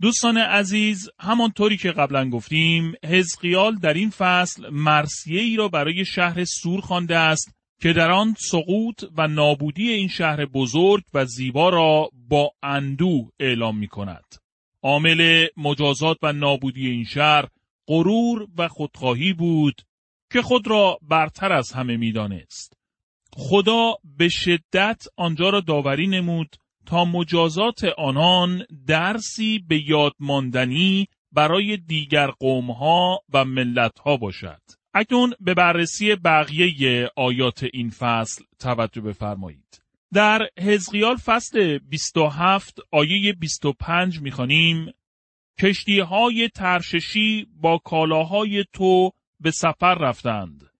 دوستان عزیز همانطوری که قبلا گفتیم حزقیال در این فصل مرسیه ای را برای شهر سور خوانده است که در آن سقوط و نابودی این شهر بزرگ و زیبا را با اندو اعلام می کند. عامل مجازات و نابودی این شهر غرور و خودخواهی بود که خود را برتر از همه می‌دانست. خدا به شدت آنجا را داوری نمود تا مجازات آنان درسی به یاد ماندنی برای دیگر قومها و ملتها باشد. اکنون به بررسی بقیه آیات این فصل توجه بفرمایید. در حزقیال فصل 27 آیه 25 می‌خوانیم کشتی های ترششی با کالاهای تو به سفر رفتند.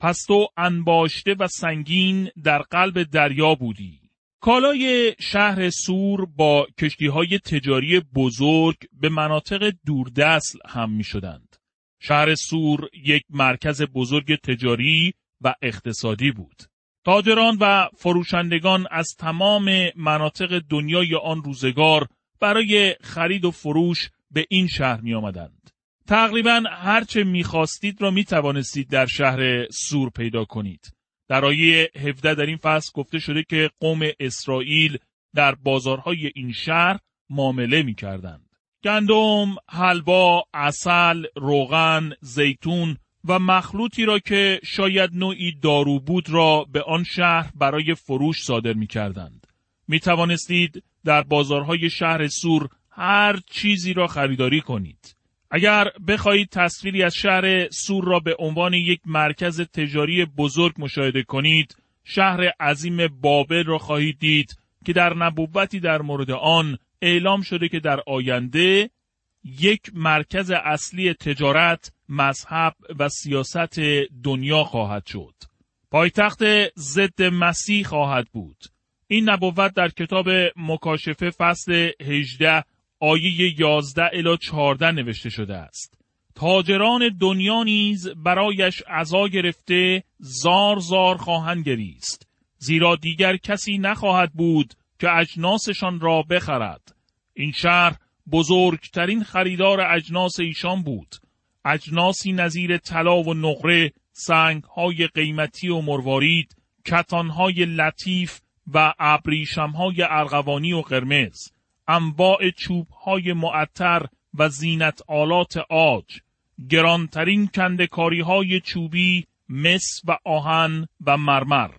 پس تو انباشته و سنگین در قلب دریا بودی. کالای شهر سور با کشتی های تجاری بزرگ به مناطق دوردست هم می شدند. شهر سور یک مرکز بزرگ تجاری و اقتصادی بود. تاجران و فروشندگان از تمام مناطق دنیای آن روزگار برای خرید و فروش به این شهر می آمدند. تقریبا هرچه می خواستید را می توانستید در شهر سور پیدا کنید. در آیه 17 در این فصل گفته شده که قوم اسرائیل در بازارهای این شهر معامله می کردند. گندم، حلوا، اصل، روغن، زیتون و مخلوطی را که شاید نوعی دارو بود را به آن شهر برای فروش صادر می کردند. می توانستید در بازارهای شهر سور هر چیزی را خریداری کنید. اگر بخواهید تصویری از شهر سور را به عنوان یک مرکز تجاری بزرگ مشاهده کنید، شهر عظیم بابل را خواهید دید که در نبوتی در مورد آن اعلام شده که در آینده یک مرکز اصلی تجارت، مذهب و سیاست دنیا خواهد شد. پایتخت ضد مسیح خواهد بود. این نبوت در کتاب مکاشفه فصل 18 آیه 11 الی 14 نوشته شده است. تاجران دنیا نیز برایش عزا گرفته زار زار خواهند گریست. زیرا دیگر کسی نخواهد بود که اجناسشان را بخرد. این شهر بزرگترین خریدار اجناس ایشان بود. اجناسی نظیر طلا و نقره، سنگهای قیمتی و مروارید، کتانهای لطیف و ابریشمهای ارغوانی و قرمز. انواع چوب های معطر و زینت آلات آج، گرانترین کندکاری های چوبی، مس و آهن و مرمر،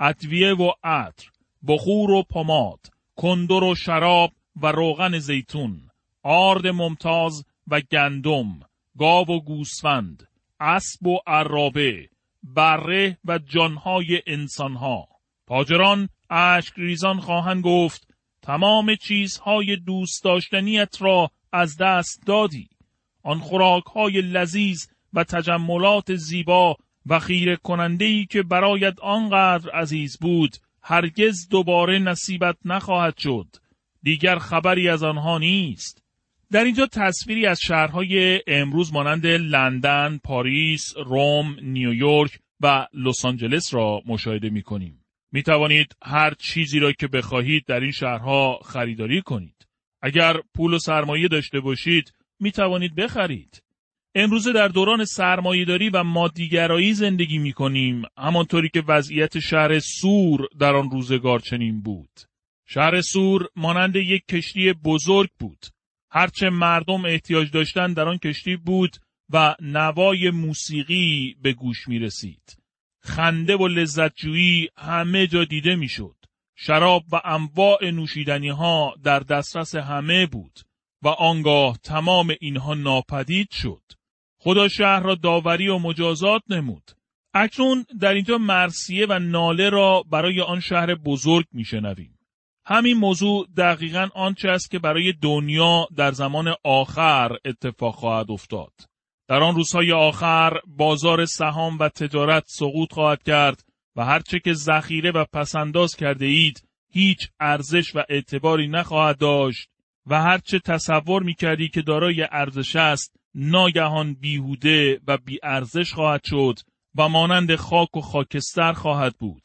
ادویه و عطر، بخور و پماد، کندر و شراب و روغن زیتون، آرد ممتاز و گندم، گاو و گوسفند، اسب و عرابه، بره و جانهای انسانها. تاجران اشک ریزان خواهند گفت تمام چیزهای دوست داشتنیت را از دست دادی. آن خوراکهای لذیذ و تجملات زیبا و خیره کننده ای که برایت آنقدر عزیز بود هرگز دوباره نصیبت نخواهد شد. دیگر خبری از آنها نیست. در اینجا تصویری از شهرهای امروز مانند لندن، پاریس، روم، نیویورک و لس آنجلس را مشاهده می کنیم. می توانید هر چیزی را که بخواهید در این شهرها خریداری کنید. اگر پول و سرمایه داشته باشید می توانید بخرید. امروزه در دوران سرمایهداری و مادیگرایی زندگی می کنیم همانطوری که وضعیت شهر سور در آن روزگار چنین بود. شهر سور مانند یک کشتی بزرگ بود. هرچه مردم احتیاج داشتند در آن کشتی بود و نوای موسیقی به گوش می رسید. خنده و لذتجویی همه جا دیده می‌شد. شراب و انواع نوشیدنی ها در دسترس همه بود و آنگاه تمام اینها ناپدید شد. خدا شهر را داوری و مجازات نمود. اکنون در اینجا مرسیه و ناله را برای آن شهر بزرگ میشنویم. همین موضوع دقیقا آنچه است که برای دنیا در زمان آخر اتفاق خواهد افتاد. در آن روزهای آخر بازار سهام و تجارت سقوط خواهد کرد و هرچه که ذخیره و پسنداز کرده اید هیچ ارزش و اعتباری نخواهد داشت و هرچه تصور می کردی که دارای ارزش است ناگهان بیهوده و بیارزش خواهد شد و مانند خاک و خاکستر خواهد بود.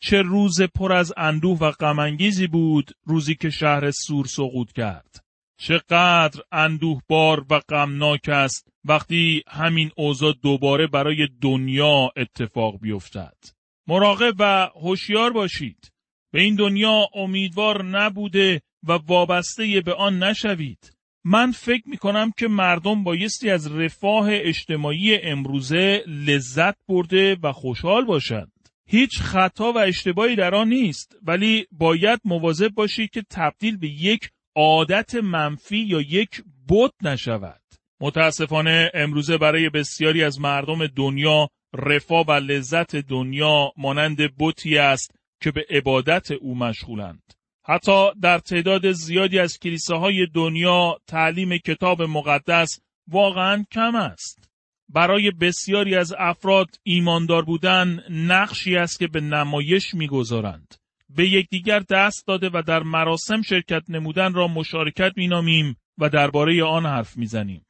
چه روز پر از اندوه و غمانگیزی بود روزی که شهر سور سقوط کرد. چقدر اندوه بار و غمناک است وقتی همین اوضاع دوباره برای دنیا اتفاق بیفتد. مراقب و هوشیار باشید. به این دنیا امیدوار نبوده و وابسته به آن نشوید. من فکر می کنم که مردم بایستی از رفاه اجتماعی امروزه لذت برده و خوشحال باشند. هیچ خطا و اشتباهی در آن نیست ولی باید مواظب باشید که تبدیل به یک عادت منفی یا یک بت نشود. متاسفانه امروزه برای بسیاری از مردم دنیا رفاه و لذت دنیا مانند بتی است که به عبادت او مشغولند. حتی در تعداد زیادی از کلیساهای دنیا تعلیم کتاب مقدس واقعا کم است. برای بسیاری از افراد ایماندار بودن نقشی است که به نمایش می‌گذارند. به یکدیگر دست داده و در مراسم شرکت نمودن را مشارکت مینامیم و درباره آن حرف می‌زنیم.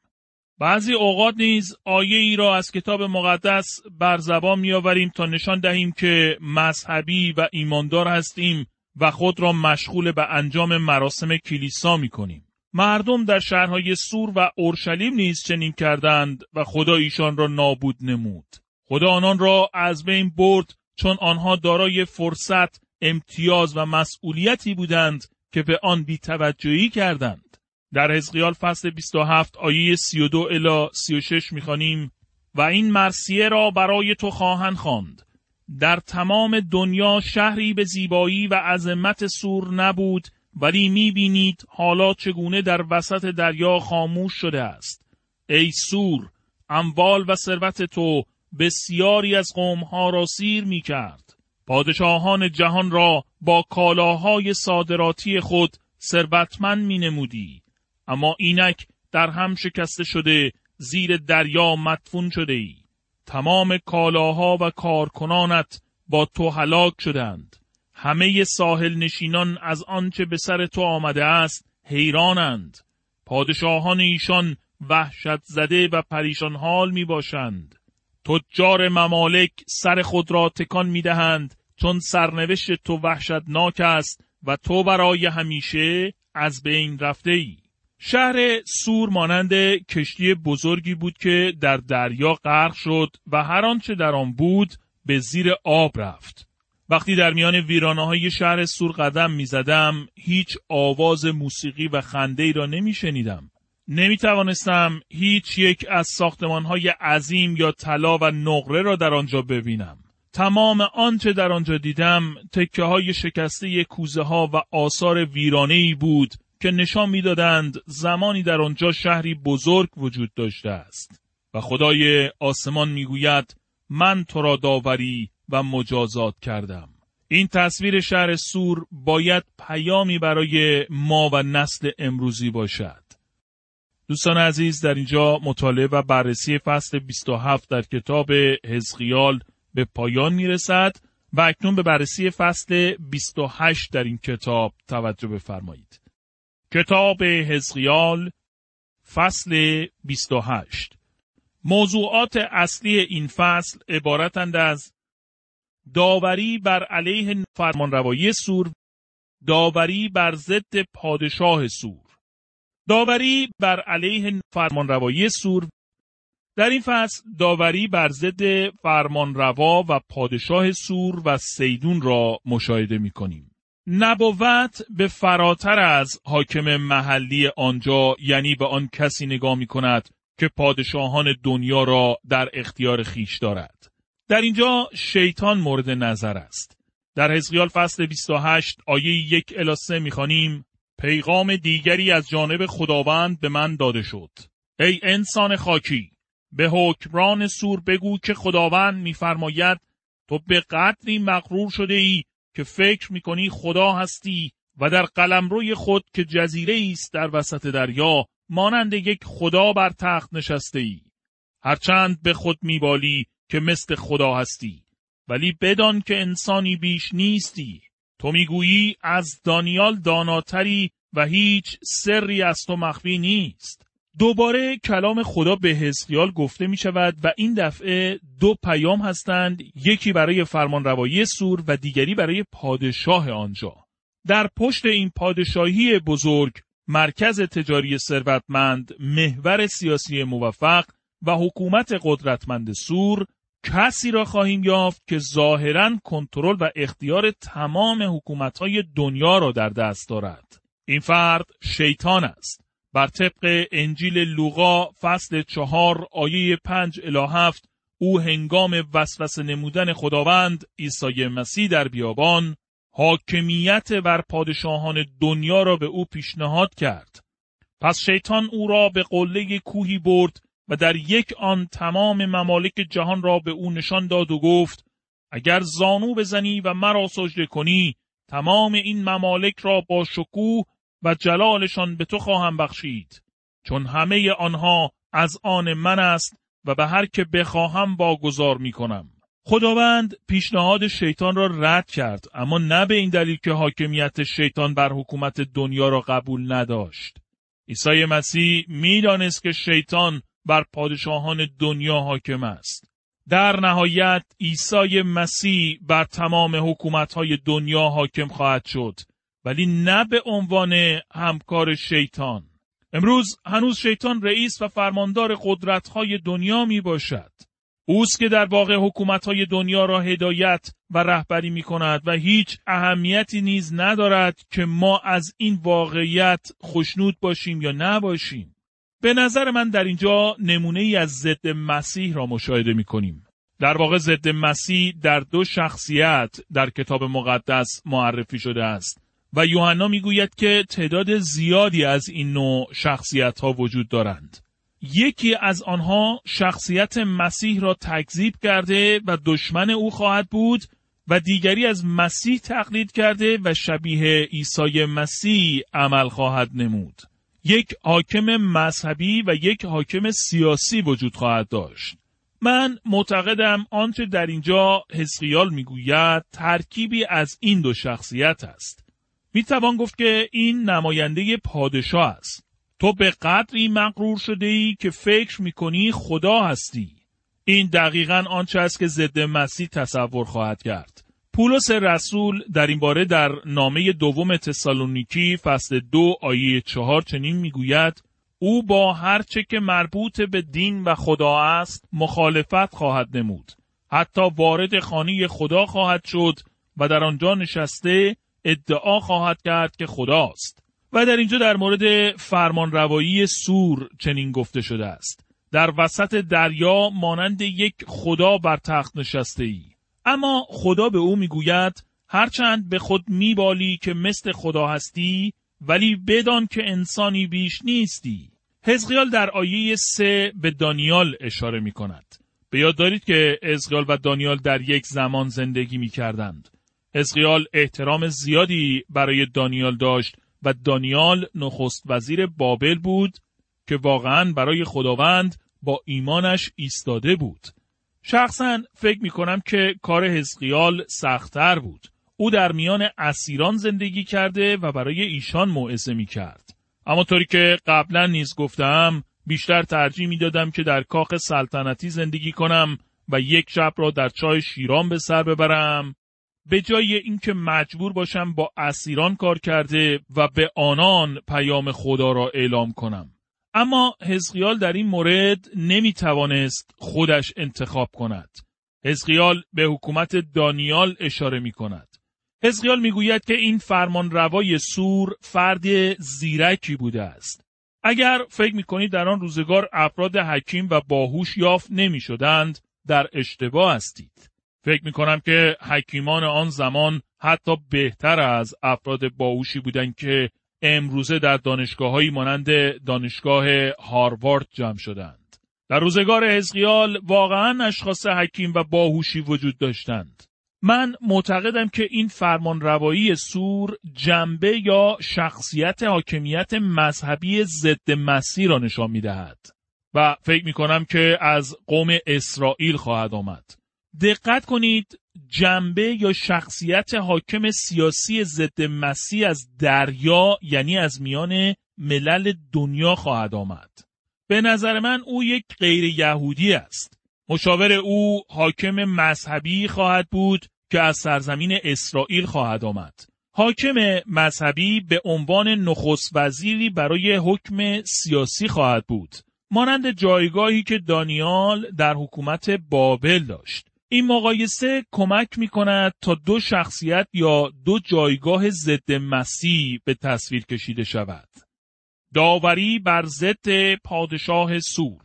بعضی اوقات نیز آیه ای را از کتاب مقدس بر زبان میآوریم تا نشان دهیم که مذهبی و ایماندار هستیم و خود را مشغول به انجام مراسم کلیسا می کنیم. مردم در شهرهای سور و اورشلیم نیز چنین کردند و خدا ایشان را نابود نمود. خدا آنان را از بین برد چون آنها دارای فرصت، امتیاز و مسئولیتی بودند که به آن بیتوجهی کردند. در حزقیال فصل 27 آیه 32 الی 36 می‌خوانیم و این مرسیه را برای تو خواهند خواند در تمام دنیا شهری به زیبایی و عظمت سور نبود ولی می‌بینید حالا چگونه در وسط دریا خاموش شده است ای سور اموال و ثروت تو بسیاری از قومها را سیر می کرد. پادشاهان جهان را با کالاهای صادراتی خود ثروتمند می نمودی. اما اینک در هم شکسته شده زیر دریا مدفون شده ای. تمام کالاها و کارکنانت با تو هلاک شدند. همه ساحل نشینان از آنچه به سر تو آمده است حیرانند. پادشاهان ایشان وحشت زده و پریشان حال می باشند. تجار ممالک سر خود را تکان می دهند چون سرنوشت تو وحشتناک است و تو برای همیشه از بین رفته ای. شهر سور مانند کشتی بزرگی بود که در دریا غرق شد و هر آنچه در آن بود به زیر آب رفت. وقتی در میان ویرانه های شهر سور قدم می زدم هیچ آواز موسیقی و خنده ای را نمی شنیدم. نمی توانستم هیچ یک از ساختمان های عظیم یا طلا و نقره را در آنجا ببینم. تمام آنچه در آنجا دیدم تکه های شکسته کوزه ها و آثار ویرانه ای بود که نشان می‌دادند زمانی در آنجا شهری بزرگ وجود داشته است. و خدای آسمان می‌گوید من تو را داوری و مجازات کردم. این تصویر شهر سور باید پیامی برای ما و نسل امروزی باشد. دوستان عزیز در اینجا مطالعه و بررسی فصل 27 در کتاب حزقیال به پایان می‌رسد و اکنون به بررسی فصل 28 در این کتاب توجه بفرمایید. کتاب حزقیال فصل 28 موضوعات اصلی این فصل عبارتند از داوری بر علیه فرمانروایی سور داوری بر ضد پادشاه سور داوری بر علیه فرمانروایی سور در این فصل داوری بر ضد فرمانروا و پادشاه سور و سیدون را مشاهده می کنیم. نبوت به فراتر از حاکم محلی آنجا یعنی به آن کسی نگاه می کند که پادشاهان دنیا را در اختیار خیش دارد. در اینجا شیطان مورد نظر است. در حزقیال فصل 28 آیه یک الاسه می‌خوانیم پیغام دیگری از جانب خداوند به من داده شد. ای انسان خاکی به حکمران سور بگو که خداوند میفرماید تو به قدری مغرور شده ای که فکر می‌کنی خدا هستی و در قلمروی خود که جزیره است در وسط دریا مانند یک خدا بر تخت نشسته ای. هرچند به خود میبالی که مثل خدا هستی ولی بدان که انسانی بیش نیستی تو می‌گویی از دانیال داناتری و هیچ سری از تو مخفی نیست. دوباره کلام خدا به حزقیال گفته می شود و این دفعه دو پیام هستند یکی برای فرمانروایی سور و دیگری برای پادشاه آنجا. در پشت این پادشاهی بزرگ مرکز تجاری ثروتمند محور سیاسی موفق و حکومت قدرتمند سور کسی را خواهیم یافت که ظاهرا کنترل و اختیار تمام حکومتهای دنیا را در دست دارد. این فرد شیطان است. بر طبق انجیل لوقا فصل چهار آیه پنج الی هفت او هنگام وسوسه نمودن خداوند عیسی مسیح در بیابان حاکمیت بر پادشاهان دنیا را به او پیشنهاد کرد. پس شیطان او را به قله کوهی برد و در یک آن تمام ممالک جهان را به او نشان داد و گفت اگر زانو بزنی و مرا سجده کنی تمام این ممالک را با شکوه و جلالشان به تو خواهم بخشید چون همه آنها از آن من است و به هر که بخواهم واگذار می کنم. خداوند پیشنهاد شیطان را رد کرد اما نه به این دلیل که حاکمیت شیطان بر حکومت دنیا را قبول نداشت. عیسی مسیح می‌دانست که شیطان بر پادشاهان دنیا حاکم است. در نهایت عیسی مسیح بر تمام حکومتهای دنیا حاکم خواهد شد ولی نه به عنوان همکار شیطان. امروز هنوز شیطان رئیس و فرماندار قدرتهای دنیا می باشد. اوست که در واقع حکومتهای دنیا را هدایت و رهبری می کند و هیچ اهمیتی نیز ندارد که ما از این واقعیت خشنود باشیم یا نباشیم. به نظر من در اینجا نمونه ای از ضد مسیح را مشاهده می کنیم. در واقع ضد مسیح در دو شخصیت در کتاب مقدس معرفی شده است و یوحنا می‌گوید که تعداد زیادی از این نوع شخصیت ها وجود دارند. یکی از آنها شخصیت مسیح را تکذیب کرده و دشمن او خواهد بود و دیگری از مسیح تقلید کرده و شبیه عیسی مسیح عمل خواهد نمود. یک حاکم مذهبی و یک حاکم سیاسی وجود خواهد داشت. من معتقدم آنچه در اینجا حسقیال می‌گوید ترکیبی از این دو شخصیت است. می توان گفت که این نماینده پادشاه است. تو به قدری مغرور شده ای که فکر می کنی خدا هستی. این دقیقا آنچه است که ضد مسیح تصور خواهد کرد. پولس رسول در این باره در نامه دوم تسالونیکی فصل دو آیه چهار چنین می‌گوید او با هر چه که مربوط به دین و خدا است مخالفت خواهد نمود. حتی وارد خانه خدا خواهد شد و در آنجا نشسته ادعا خواهد کرد که خداست. و در اینجا در مورد فرمان روایی سور چنین گفته شده است. در وسط دریا مانند یک خدا بر تخت نشسته ای. اما خدا به او می‌گوید هرچند به خود میبالی که مثل خدا هستی ولی بدان که انسانی بیش نیستی. حزقیال در آیه سه به دانیال اشاره می کند. به یاد دارید که حزقیال و دانیال در یک زمان زندگی می کردند. احترام زیادی برای دانیال داشت و دانیال نخست وزیر بابل بود که واقعا برای خداوند با ایمانش ایستاده بود. شخصا فکر می کنم که کار حزقیال سختتر بود. او در میان اسیران زندگی کرده و برای ایشان موعظه می کرد. اما طوری که قبلا نیز گفتم بیشتر ترجیح می دادم که در کاخ سلطنتی زندگی کنم و یک شب را در چای شیران به سر ببرم به جای اینکه مجبور باشم با اسیران کار کرده و به آنان پیام خدا را اعلام کنم. اما حزقیال در این مورد نمی توانست خودش انتخاب کند. حزقیال به حکومت دانیال اشاره می کند. حزقیال می گوید که این فرمان روای سور فرد زیرکی بوده است. اگر فکر می کنید در آن روزگار افراد حکیم و باهوش یافت نمی شدند، در اشتباه هستید. فکر می کنم که حکیمان آن زمان حتی بهتر از افراد باهوشی بودند که امروزه در دانشگاه مانند دانشگاه هاروارد جمع شدند. در روزگار حزقیال واقعا اشخاص حکیم و باهوشی وجود داشتند. من معتقدم که این فرمان روایی سور جنبه یا شخصیت حاکمیت مذهبی ضد مسیح را نشان می دهد و فکر می کنم که از قوم اسرائیل خواهد آمد. دقت کنید جنبه یا شخصیت حاکم سیاسی ضد مسیح از دریا یعنی از میان ملل دنیا خواهد آمد. به نظر من او یک غیر یهودی است. مشاور او حاکم مذهبی خواهد بود که از سرزمین اسرائیل خواهد آمد. حاکم مذهبی به عنوان نخست وزیری برای حکم سیاسی خواهد بود. مانند جایگاهی که دانیال در حکومت بابل داشت. این مقایسه کمک می کند تا دو شخصیت یا دو جایگاه ضد مسیح به تصویر کشیده شود. داوری بر ضد پادشاه سور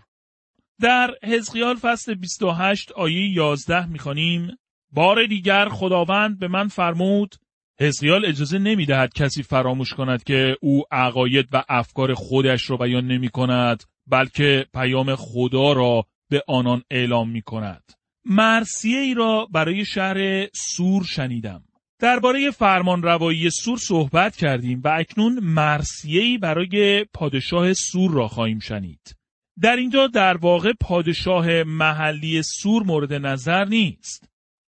در حزقیال فصل 28 آیه 11 می‌خوانیم بار دیگر خداوند به من فرمود حزقیال اجازه نمی‌دهد کسی فراموش کند که او عقاید و افکار خودش را بیان نمی کند بلکه پیام خدا را به آنان اعلام می کند. مرسیه ای را برای شهر سور شنیدم. درباره فرمان روایی سور صحبت کردیم و اکنون مرسیه ای برای پادشاه سور را خواهیم شنید. در اینجا در واقع پادشاه محلی سور مورد نظر نیست.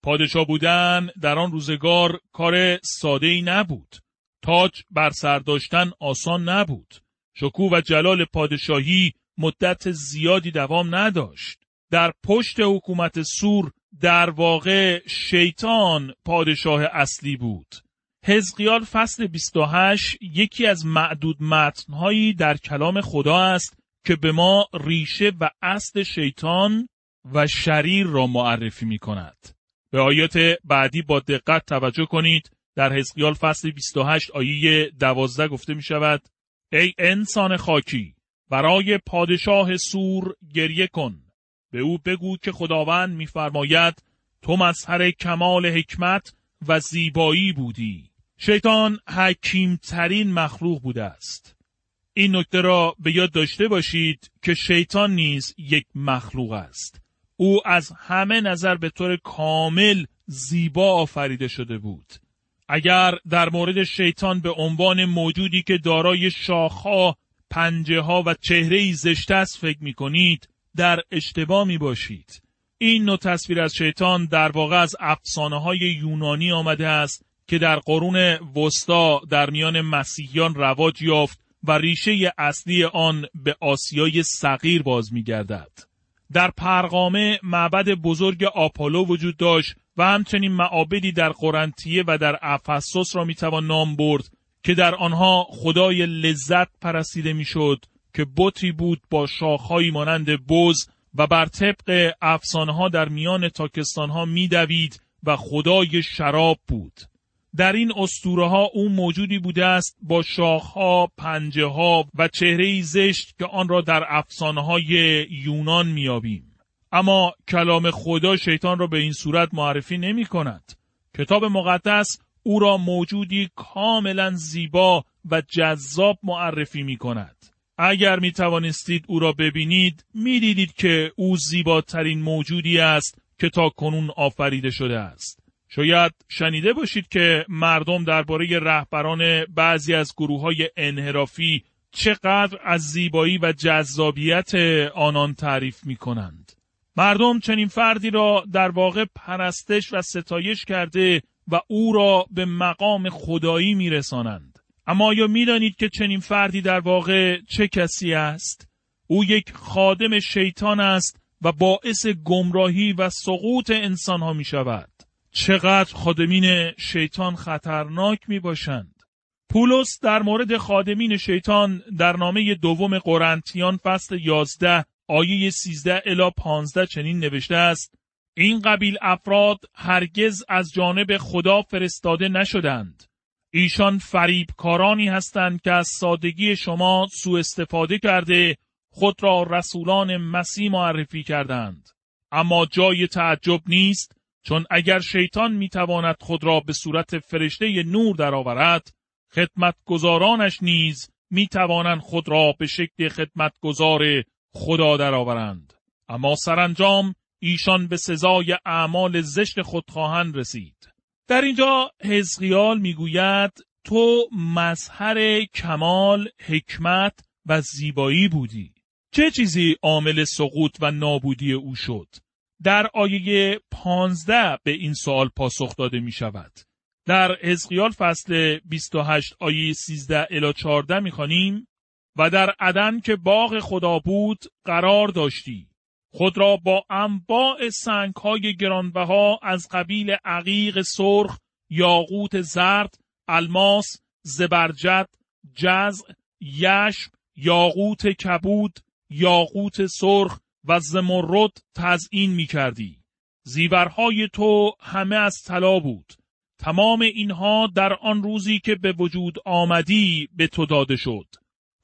پادشاه بودن در آن روزگار کار ساده ای نبود. تاج بر سر داشتن آسان نبود. شکوه و جلال پادشاهی مدت زیادی دوام نداشت. در پشت حکومت سور در واقع شیطان پادشاه اصلی بود. حزقیال فصل 28 یکی از معدود متنهایی در کلام خدا است که به ما ریشه و اصل شیطان و شریر را معرفی می کند. به آیات بعدی با دقت توجه کنید در حزقیال فصل 28 آیه 12 گفته می شود ای انسان خاکی برای پادشاه سور گریه کن به او بگو که خداوند میفرماید تو مظهر کمال حکمت و زیبایی بودی. شیطان حکیمترین مخلوق بوده است. این نکته را به یاد داشته باشید که شیطان نیز یک مخلوق است. او از همه نظر به طور کامل زیبا آفریده شده بود. اگر در مورد شیطان به عنوان موجودی که دارای شاخها پنجه ها و چهره زشت است فکر می کنید در اشتباه می باشید. این نوع تصویر از شیطان در واقع از افسانه های یونانی آمده است که در قرون وسطا در میان مسیحیان رواج یافت و ریشه اصلی آن به آسیای صغیر باز می گردد. در پرغامه معبد بزرگ آپولو وجود داشت و همچنین معابدی در قرنطیه و در افسوس را می‌توان نام برد که در آنها خدای لذت پرستیده می‌شد که بطری بود با شاخهایی مانند بز و بر طبق افسانه ها در میان تاکستان ها میدوید و خدای شراب بود. در این استوره ها او موجودی بوده است با شاخها، پنجه ها و چهره زشت که آن را در افسانه های یونان میابیم. اما کلام خدا شیطان را به این صورت معرفی نمی کند. کتاب مقدس او را موجودی کاملا زیبا و جذاب معرفی می کند. اگر می توانستید او را ببینید می دیدید که او زیباترین موجودی است که تا کنون آفریده شده است. شاید شنیده باشید که مردم درباره رهبران بعضی از گروه های انحرافی چقدر از زیبایی و جذابیت آنان تعریف می کنند. مردم چنین فردی را در واقع پرستش و ستایش کرده و او را به مقام خدایی می رسانند. اما آیا می‌دانید که چنین فردی در واقع چه کسی است؟ او یک خادم شیطان است و باعث گمراهی و سقوط انسان ها می شود. چقدر خادمین شیطان خطرناک می باشند. پولس در مورد خادمین شیطان در نامه دوم قرنتیان فصل 11 آیه 13 الی 15 چنین نوشته است این قبیل افراد هرگز از جانب خدا فرستاده نشدند ایشان فریبکارانی هستند که از سادگی شما سوء استفاده کرده خود را رسولان مسیح معرفی کردند اما جای تعجب نیست چون اگر شیطان می‌تواند خود را به صورت فرشته نور درآورد خدمتگزارانش نیز می‌توانند خود را به شکل خدمتگزار خدا درآورند اما سرانجام ایشان به سزای اعمال زشت خود خواهند رسید. در اینجا حزقیال می‌گوید تو مظهر کمال، حکمت و زیبایی بودی. چه چیزی عامل سقوط و نابودی او شد؟ در آیه پانزده به این سوال پاسخ داده می شود. در حزقیال فصل 28 آیه 13 الی 14 می خانیم و در عدن که باغ خدا بود قرار داشتی. خود را با انواع سنگ های گرانبها از قبیل عقیق سرخ، یاقوت زرد، الماس، زبرجد، جزع، یشم، یاقوت کبود، یاقوت سرخ و زمرد تزئین می کردی. زیورهای تو همه از طلا بود. تمام اینها در آن روزی که به وجود آمدی به تو داده شد.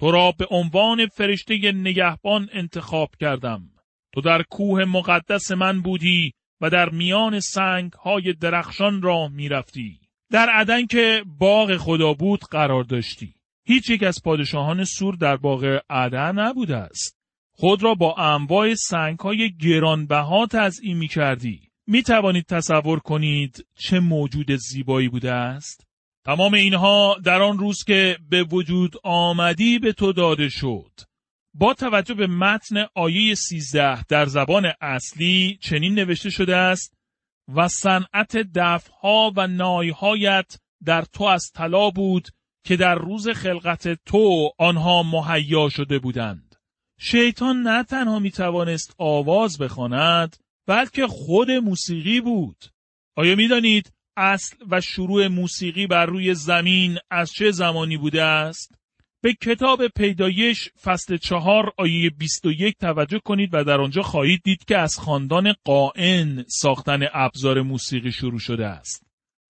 تو را به عنوان فرشته نگهبان انتخاب کردم. تو در کوه مقدس من بودی و در میان سنگ های درخشان راه می رفتی. در عدن که باغ خدا بود قرار داشتی. هیچ یک از پادشاهان سور در باغ عدن نبوده است. خود را با انواع سنگ های گرانبها تزئین می کردی. می توانید تصور کنید چه موجود زیبایی بوده است؟ تمام اینها در آن روز که به وجود آمدی به تو داده شد. با توجه به متن آیه 13 در زبان اصلی چنین نوشته شده است و صنعت دفها و نایهایت در تو از طلا بود که در روز خلقت تو آنها مهیا شده بودند. شیطان نه تنها می توانست آواز بخواند بلکه خود موسیقی بود. آیا می دانید اصل و شروع موسیقی بر روی زمین از چه زمانی بوده است؟ به کتاب پیدایش فصل چهار آیه 21 توجه کنید و در آنجا خواهید دید که از خاندان قائن ساختن ابزار موسیقی شروع شده است.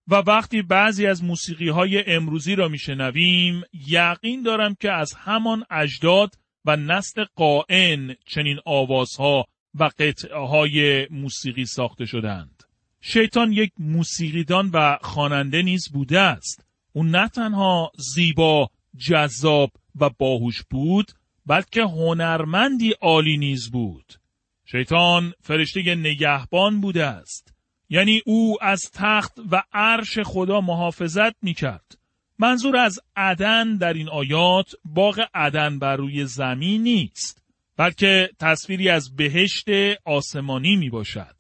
و وقتی بعضی از موسیقی های امروزی را میشنویم یقین دارم که از همان اجداد و نسل قائن چنین آوازها و قطعه های موسیقی ساخته شدند. شیطان یک موسیقیدان و خواننده نیز بوده است. او نه تنها زیبا جذاب و باهوش بود بلکه هنرمندی عالی نیز بود شیطان فرشته نگهبان بوده است یعنی او از تخت و عرش خدا محافظت می کرد. منظور از عدن در این آیات باغ عدن بر روی زمین نیست بلکه تصویری از بهشت آسمانی می باشد.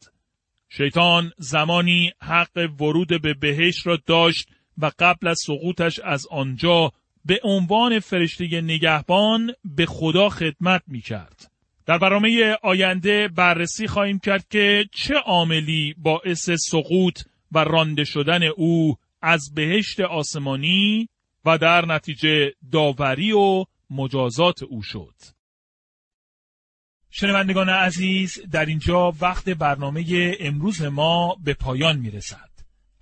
شیطان زمانی حق ورود به بهشت را داشت و قبل از سقوطش از آنجا به عنوان فرشته نگهبان به خدا خدمت می کرد. در برنامه آینده بررسی خواهیم کرد که چه عاملی باعث سقوط و رانده شدن او از بهشت آسمانی و در نتیجه داوری و مجازات او شد. شنوندگان عزیز در اینجا وقت برنامه امروز ما به پایان می رسد.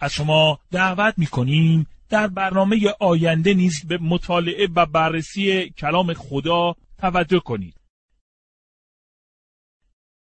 از شما دعوت می کنیم در برنامه آینده نیز به مطالعه و بررسی کلام خدا توجه کنید.